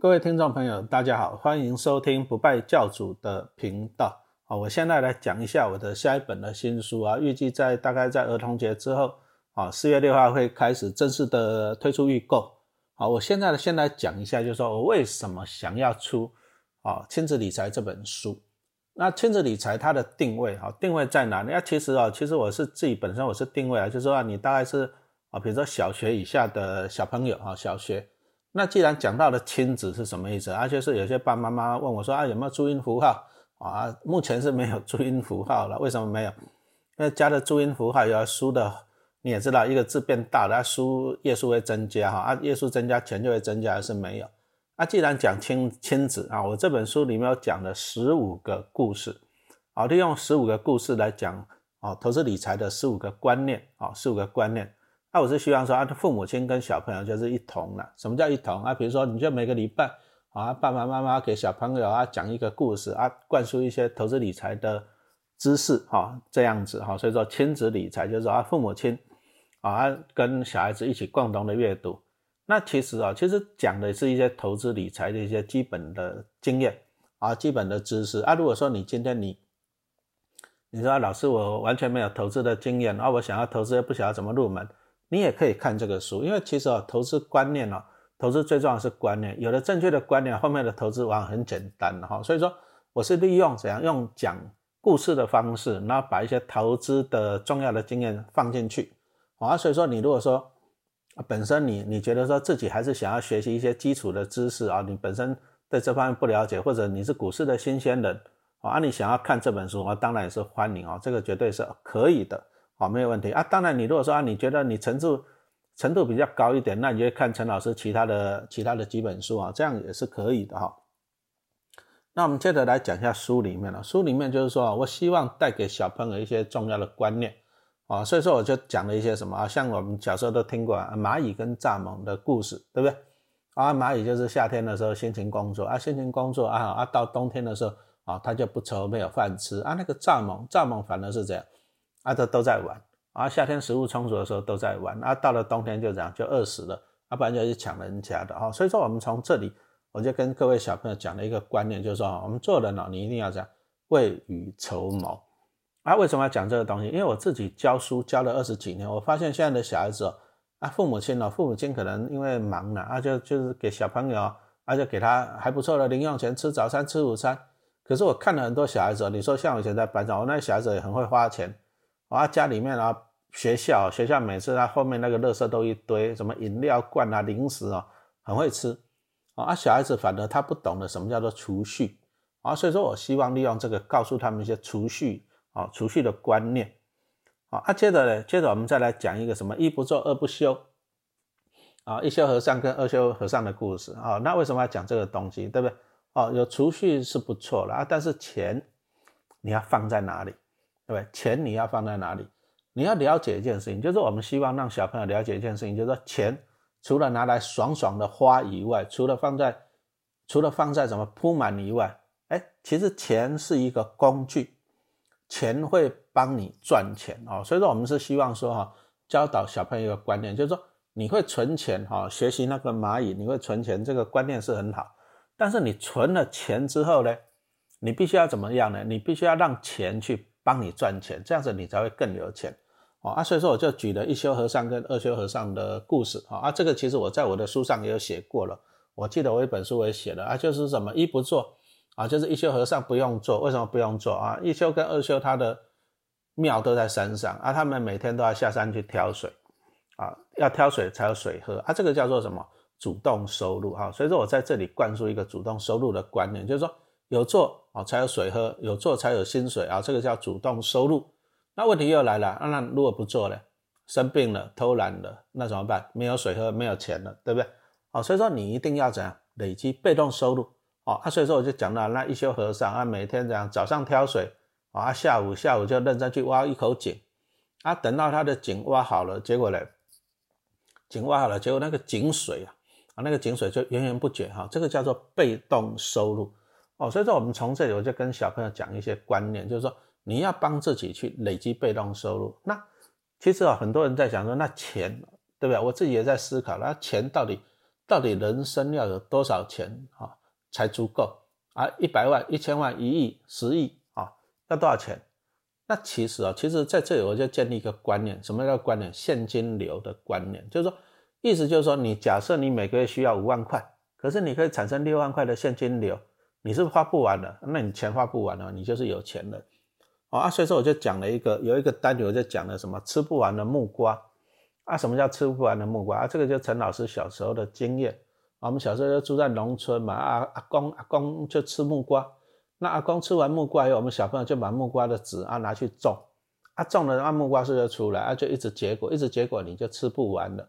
各位听众朋友，大家好，欢迎收听不败教主的频道。好，我现在来讲一下我的下一本的新书啊，预计在大概在儿童节之后，啊，四月六号会开始正式的推出预购。好，我现在呢，先来讲一下，就是说我为什么想要出啊亲子理财这本书。那亲子理财它的定位，哈，定位在哪里？那其实啊，其实我是自己本身我是定位啊，就是说你大概是啊，比如说小学以下的小朋友啊，小学。那既然讲到了亲子是什么意思？而且是有些爸爸妈妈问我说啊，有没有注音符号啊？目前是没有注音符号了。为什么没有？因为加了注音符号要输的，你也知道，一个字变大了，输页数会增加哈，啊页数增加钱就会增加，还是没有？啊，既然讲亲亲子啊，我这本书里面有讲了十五个故事，好，利用十五个故事来讲啊，投资理财的十五个观念啊，十五个观念。那我是希望说啊，父母亲跟小朋友就是一同了。什么叫一同啊？比如说，你就每个礼拜啊，爸爸妈妈给小朋友啊讲一个故事啊，灌输一些投资理财的知识哈，这样子哈。所以说亲子理财就是说啊，父母亲啊跟小孩子一起共同的阅读。那其实啊，其实讲的是一些投资理财的一些基本的经验啊，基本的知识啊。如果说你今天你你说老师我完全没有投资的经验啊，我想要投资又不晓得怎么入门。你也可以看这个书，因为其实啊，投资观念哦，投资最重要是观念，有了正确的观念，后面的投资往往很简单的哈。所以说，我是利用怎样用讲故事的方式，然后把一些投资的重要的经验放进去啊。所以说，你如果说本身你你觉得说自己还是想要学习一些基础的知识啊，你本身对这方面不了解，或者你是股市的新鲜人啊，你想要看这本书啊，当然也是欢迎啊，这个绝对是可以的。好，没有问题啊。当然，你如果说啊，你觉得你程度程度比较高一点，那你就看陈老师其他的其他的几本书啊，这样也是可以的哈。那我们接着来讲一下书里面了。书里面就是说啊，我希望带给小朋友一些重要的观念啊，所以说我就讲了一些什么啊，像我们小时候都听过啊蚂蚁跟蚱蜢的故事，对不对？啊，蚂蚁就是夏天的时候辛勤工作啊，辛勤工作啊啊，到冬天的时候啊，它就不愁没有饭吃啊。那个蚱蜢，蚱蜢反而是这样。啊，都都在玩啊！夏天食物充足的时候都在玩啊，到了冬天就这样就饿死了，啊不然就去抢人家的哈。所以说，我们从这里我就跟各位小朋友讲了一个观念，就是说，我们做人哦，你一定要这样未雨绸缪啊。为什么要讲这个东西？因为我自己教书教了二十几年，我发现现在的小孩子哦，啊，父母亲哦，父母亲可能因为忙了啊，就就是给小朋友啊，就给他还不错的零用钱吃早餐吃午餐。可是我看了很多小孩子，你说像我以前在班上，我那小孩子也很会花钱。啊，家里面啊，学校学校每次他后面那个垃圾都一堆，什么饮料罐啊、零食啊，很会吃。啊，小孩子反而他不懂得什么叫做储蓄啊，所以说我希望利用这个告诉他们一些储蓄啊、储蓄的观念。啊，接着呢，接着我们再来讲一个什么一不做二不休啊，一休和尚跟二休和尚的故事啊。那为什么要讲这个东西，对不对？哦，有储蓄是不错了啊，但是钱你要放在哪里？对，钱你要放在哪里？你要了解一件事情，就是我们希望让小朋友了解一件事情，就是说钱除了拿来爽爽的花以外，除了放在除了放在什么铺满以外，哎，其实钱是一个工具，钱会帮你赚钱哦。所以说我们是希望说哈，教导小朋友一个观念，就是说你会存钱哈，学习那个蚂蚁，你会存钱，这个观念是很好。但是你存了钱之后呢，你必须要怎么样呢？你必须要让钱去。帮你赚钱，这样子你才会更有钱哦啊！所以说我就举了一休和尚跟二休和尚的故事啊啊！这个其实我在我的书上也有写过了，我记得我一本书我也写了啊，就是什么一不做啊，就是一休和尚不用做，为什么不用做啊？一休跟二休他的庙都在山上啊，他们每天都要下山去挑水啊，要挑水才有水喝啊，这个叫做什么？主动收入啊！所以说我在这里灌输一个主动收入的观念，就是说。有做啊，才有水喝；有做才有薪水啊，这个叫主动收入。那问题又来了，那如果不做呢？生病了、偷懒了，那怎么办？没有水喝，没有钱了，对不对？好，所以说你一定要怎样累积被动收入？哦，啊，所以说我就讲到那一休和尚啊，每天这样早上挑水啊，下午下午就认真去挖一口井啊，等到他的井挖好了，结果呢，井挖好了，结果那个井水啊，啊，那个井水就源源不绝哈，这个叫做被动收入。哦，所以说我们从这里我就跟小朋友讲一些观念，就是说你要帮自己去累积被动收入。那其实啊，很多人在想说，那钱对不对？我自己也在思考，那钱到底到底人生要有多少钱啊才足够啊？一百万、一千万、一亿、十亿啊，要多少钱？那其实啊，其实在这里我就建立一个观念，什么叫观念？现金流的观念，就是说，意思就是说，你假设你每个月需要五万块，可是你可以产生六万块的现金流，你是花不完的，那你钱花不完了，你就是有钱人。啊，所以说我就讲了一个，有一个单元就讲了什么吃不完的木瓜啊，什么叫吃不完的木瓜啊？这个就陈老师小时候的经验，我们小时候就住在农村嘛，啊阿公阿公就吃木瓜。那阿公吃完木瓜以后，我们小朋友就把木瓜的籽啊拿去种，啊种了，那木瓜树就出来，啊就一直结果，一直结果，你就吃不完了。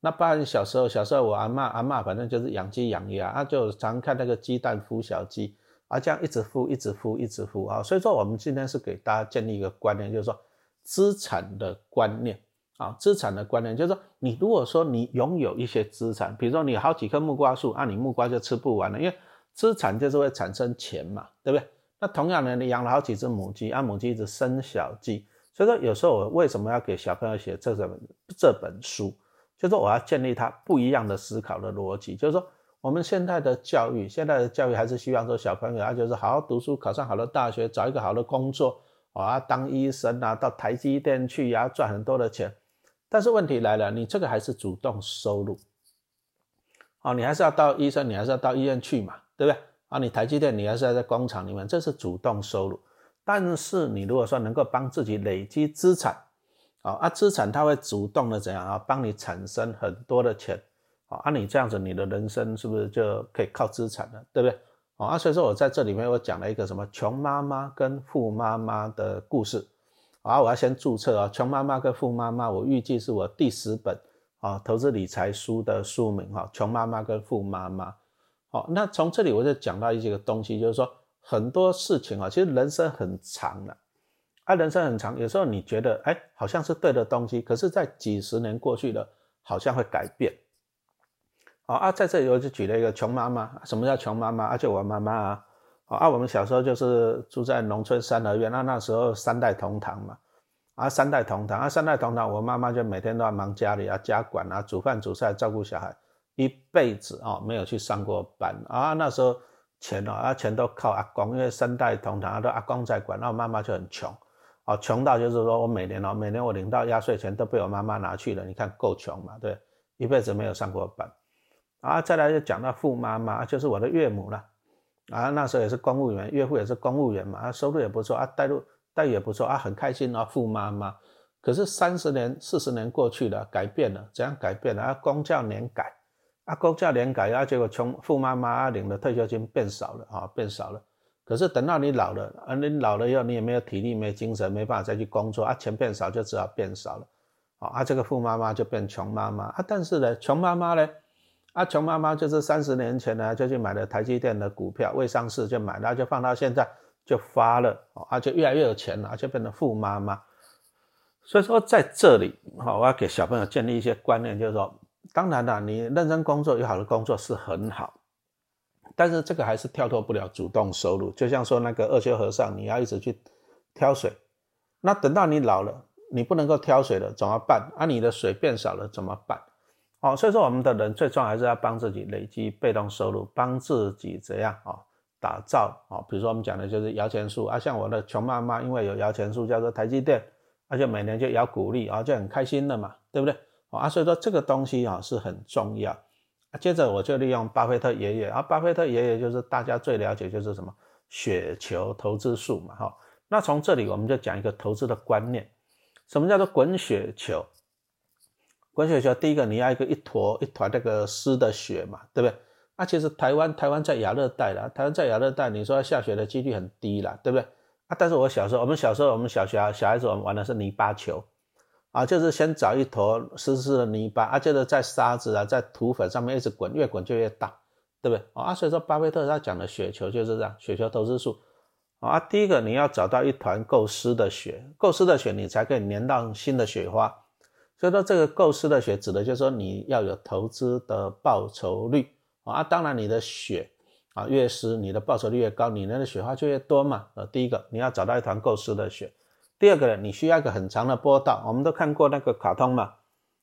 那不然小时候，小时候我阿妈阿妈反正就是养鸡养鸭，啊就常看那个鸡蛋孵小鸡，啊这样一直孵，一直孵，一直孵啊。所以说我们今天是给大家建立一个观念，就是说资产的观念啊，资产的观念就是说，你如果说你拥有一些资产，比如说你好几棵木瓜树，啊你木瓜就吃不完了，因为。资产就是会产生钱嘛，对不对？那同样呢，你养了好几只母鸡，啊，母鸡一直生小鸡，所以说有时候我为什么要给小朋友写这本这本书，就是我要建立他不一样的思考的逻辑，就是说我们现在的教育，现在的教育还是希望说小朋友啊，就是好好读书，考上好的大学，找一个好的工作，啊，当医生啊，到台积电去呀，赚很多的钱。但是问题来了，你这个还是主动收入，哦，你还是要到医生，你还是要到医院去嘛。对不对啊？你台积电，你还是要在工厂里面，这是主动收入。但是你如果说能够帮自己累积资产，啊啊，资产它会主动的怎样啊？帮你产生很多的钱，啊，啊，你这样子，你的人生是不是就可以靠资产了？对不对？啊，所以说我在这里面我讲了一个什么穷妈妈跟富妈妈的故事。啊，我要先注册啊，穷妈妈跟富妈妈，我预计是我第十本啊投资理财书的书名哈，穷妈妈跟富妈妈。好，那从这里我就讲到一些个东西，就是说很多事情啊，其实人生很长的，他人生很长，有时候你觉得哎，好像是对的东西，可是，在几十年过去了，好像会改变。好啊，在这里我就举了一个穷妈妈，什么叫穷妈妈？啊，就我妈妈啊，啊，我们小时候就是住在农村三合院，那那时候三代同堂嘛，啊，三代同堂，啊，三代同堂，我妈妈就每天都要忙家里啊，家管啊，煮饭煮菜，照顾小孩。一辈子啊，没有去上过班啊。那时候钱哦，啊钱都靠阿公，因为三代同堂，都阿公在管。那我妈妈就很穷，哦，穷到就是说我每年哦，每年我领到压岁钱都被我妈妈拿去了。你看够穷嘛？对，一辈子没有上过班。啊，再来就讲到富妈妈，就是我的岳母了。啊，那时候也是公务员，岳父也是公务员嘛，啊，收入也不错啊，待遇待遇也不错啊，很开心啊，富妈妈。可是三十年、四十年过去了，改变了，怎样改变了？啊，公教年改。啊，公教年改啊，结果穷富妈妈领的退休金变少了啊，变少了。可是等到你老了啊，你老了以后，你也没有体力、没精神，没办法再去工作啊，钱变少就只好变少了。啊，这个富妈妈就变穷妈妈啊。但是呢，穷妈妈呢，啊，穷妈妈就是三十年前呢就去买了台积电的股票，未上市就买了，就放到现在就发了，啊，就越来越有钱了，就变成富妈妈。所以说在这里，好，我要给小朋友建立一些观念，就是说。当然了，你认真工作有好的工作是很好，但是这个还是跳脱不了主动收入。就像说那个二修和尚，你要一直去挑水，那等到你老了，你不能够挑水了，怎么办？啊，你的水变少了怎么办？哦，所以说我们的人最重要还是要帮自己累积被动收入，帮自己怎样啊？打造啊，比如说我们讲的就是摇钱树啊，像我的穷妈妈，因为有摇钱树叫做台积电，而且每年就摇股利啊，就很开心的嘛，对不对？啊，所以说这个东西啊是很重要。接着我就利用巴菲特爷爷，啊，巴菲特爷爷就是大家最了解就是什么雪球投资术嘛，哈。那从这里我们就讲一个投资的观念，什么叫做滚雪球？滚雪球，第一个你要一个一坨一团那个湿的雪嘛，对不对？那其实台湾台湾在亚热带啦，台湾在亚热带，你说下雪的几率很低啦，对不对？啊，但是我小时候，我们小时候我们小学小孩子我们玩的是泥巴球。啊，就是先找一坨湿湿的泥巴，啊，接着在沙子啊，在土粉上面一直滚，越滚就越大，对不对？啊，所以说巴菲特他讲的雪球就是这样，雪球投资术。啊，第一个你要找到一团够湿的雪，够湿的雪你才可以粘到新的雪花。所以说这个够湿的雪指的就是说你要有投资的报酬率啊，当然你的雪啊越湿，你的报酬率越高，你的雪花就越多嘛。呃，第一个你要找到一团够湿的雪。第二个呢，你需要一个很长的波道，我们都看过那个卡通嘛，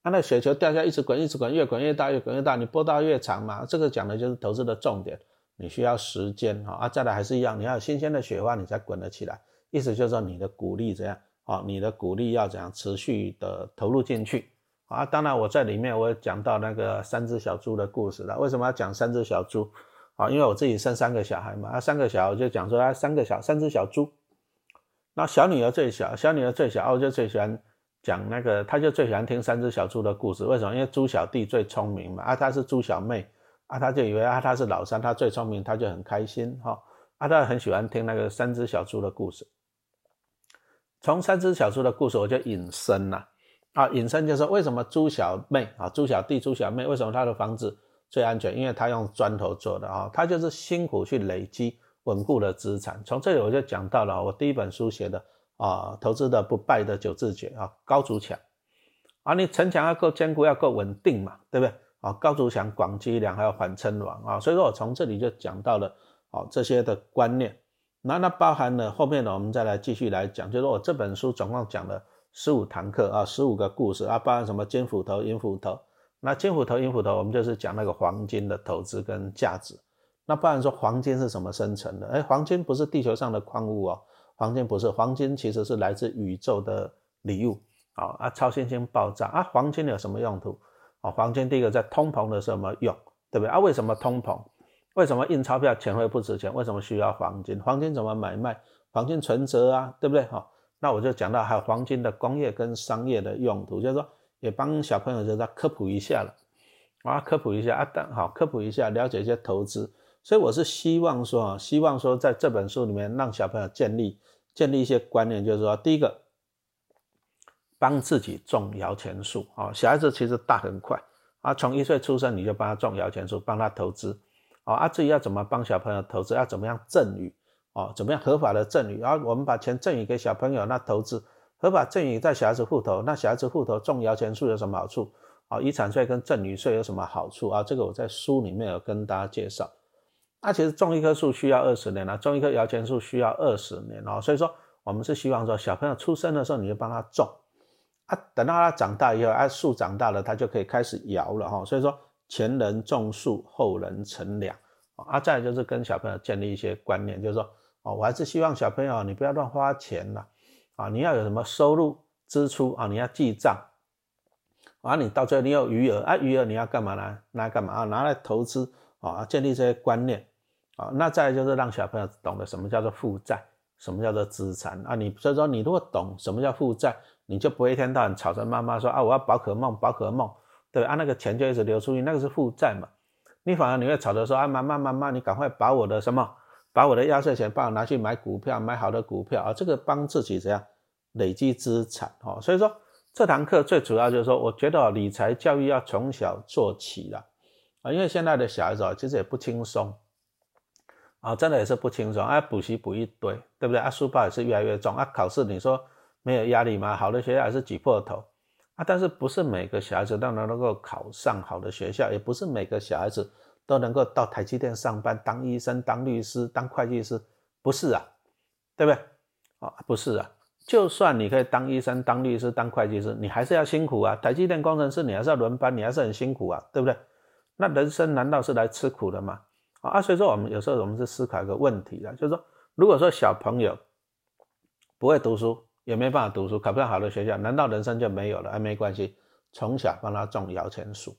啊，那雪球掉下一直滚，一直滚，越滚越大，越滚越大，你波道越长嘛。这个讲的就是投资的重点，你需要时间哈。啊，再来还是一样，你要新鲜的雪花，你才滚得起来。意思就是说你的鼓励怎样啊？你的鼓励要怎样持续的投入进去啊？当然我在里面我也讲到那个三只小猪的故事了。为什么要讲三只小猪啊？因为我自己生三个小孩嘛，啊，三个小孩就讲说啊，三个小三只小猪。那小女儿最小，小女儿最小，我就最喜欢讲那个，她就最喜欢听三只小猪的故事。为什么？因为猪小弟最聪明嘛，啊，她是猪小妹，啊，她就以为啊，她是老三，她最聪明，她就很开心哈，啊，她很喜欢听那个三只小猪的故事。从三只小猪的故事，我就引申了啊，引申就是为什么猪小妹啊，猪小弟、猪小妹，为什么她的房子最安全？因为她用砖头做的啊，她就是辛苦去累积。稳固的资产，从这里我就讲到了我第一本书写的啊，投资的不败的九字诀啊，高筑墙啊，你城墙要够坚固，要够稳定嘛，对不对啊？高筑墙，广积粮，还有缓称王啊，所以说我从这里就讲到了啊这些的观念，那那包含了后面呢，我们再来继续来讲，就是我这本书总共讲了十五堂课啊，十五个故事啊，包含什么金斧头、银斧头，那金斧头、银斧头，我们就是讲那个黄金的投资跟价值。那不然说黄金是什么生成的？哎，黄金不是地球上的矿物哦，黄金不是，黄金其实是来自宇宙的礼物啊啊！超新星爆炸啊！黄金有什么用途？啊，黄金第一个在通膨的时候么用，对不对啊？为什么通膨？为什么印钞票钱会不值钱？为什么需要黄金？黄金怎么买卖？黄金存折啊，对不对？哈，那我就讲到还有黄金的工业跟商业的用途，就是说也帮小朋友就是科普一下了啊，科普一下啊，等好科普一下，了解一些投资。所以我是希望说啊，希望说在这本书里面让小朋友建立建立一些观念，就是说，第一个，帮自己种摇钱树啊，小孩子其实大很快啊，从一岁出生你就帮他种摇钱树，帮他投资啊，啊，至于要怎么帮小朋友投资，要怎么样赠与啊，怎么样合法的赠与，然后我们把钱赠与给小朋友，那投资合法赠与在小孩子户头，那小孩子户头种摇钱树有什么好处啊？遗产税跟赠与税有什么好处啊？这个我在书里面有跟大家介绍。那其实种一棵树需要二十年啊，种一棵摇钱树需要二十年哦，所以说我们是希望说小朋友出生的时候你就帮他种啊，等到他长大以后，啊树长大了，他就可以开始摇了哈。所以说前人种树，后人乘凉啊。再就是跟小朋友建立一些观念，就是说哦，我还是希望小朋友你不要乱花钱了啊，你要有什么收入支出啊，你要记账啊，你到最后你有余额啊，余额你要干嘛呢？拿来干嘛啊？拿来投资啊，建立这些观念。啊，那再就是让小朋友懂得什么叫做负债，什么叫做资产啊？你所以说你如果懂什么叫负债，你就不会一天到晚吵着妈妈说啊，我要宝可梦，宝可梦，对啊，那个钱就一直流出去，那个是负债嘛。你反而你会吵着说啊，妈妈妈妈，你赶快把我的什么，把我的压岁钱帮我拿去买股票，买好的股票啊，这个帮自己怎样累积资产哦。所以说这堂课最主要就是说，我觉得理财教育要从小做起了啊，因为现在的小孩子啊，其实也不轻松。啊，真的也是不轻松啊！补习补一堆，对不对啊？书包也是越来越重啊！考试你说没有压力吗？好的学校还是挤破头啊！但是不是每个小孩子都能能够考上好的学校，也不是每个小孩子都能够到台积电上班当医生、当律师、当会计师，不是啊？对不对？啊，不是啊！就算你可以当医生、当律师、当会计师，你还是要辛苦啊！台积电工程师你还是要轮班，你还是很辛苦啊，对不对？那人生难道是来吃苦的吗？啊，所以说我们有时候我们是思考一个问题的，就是说，如果说小朋友不会读书，也没办法读书，考不上好的学校，难道人生就没有了？哎，没关系，从小帮他种摇钱树。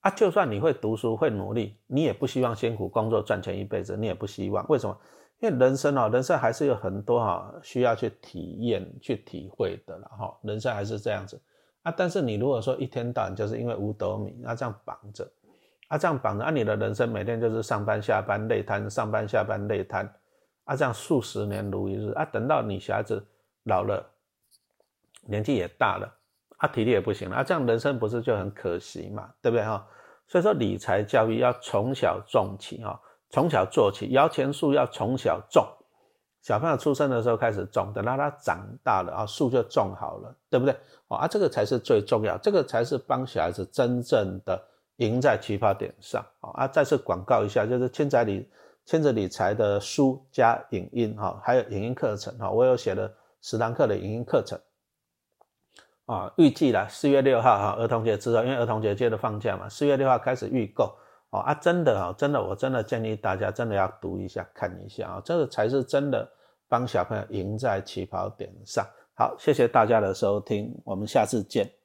啊，就算你会读书会努力，你也不希望辛苦工作赚钱一辈子，你也不希望。为什么？因为人生哦，人生还是有很多哈需要去体验、去体会的了哈。人生还是这样子啊。但是你如果说一天到晚就是因为五斗米，那这样绑着。啊，这样绑着，啊，你的人生每天就是上班下班累瘫，上班下班累瘫，啊，这样数十年如一日，啊，等到你小孩子老了，年纪也大了，啊，体力也不行了，啊，这样人生不是就很可惜嘛，对不对哈？所以说理财教育要从小种起哈，从小做起，摇钱树要从小种，小朋友出生的时候开始种，等到他长大了啊，树就种好了，对不对？啊，这个才是最重要，这个才是帮小孩子真正的。赢在起跑点上啊！再次广告一下，就是千载理千子理财的书加影音哈，还有影音课程哈，我有写了十堂课的影音课程。啊，预计了四月六号哈，儿童节之后，因为儿童节接着放假嘛，四月六号开始预购哦啊，真的啊，真的，我真的建议大家真的要读一下看一下啊，这个才是真的帮小朋友赢在起跑点上。好，谢谢大家的收听，我们下次见。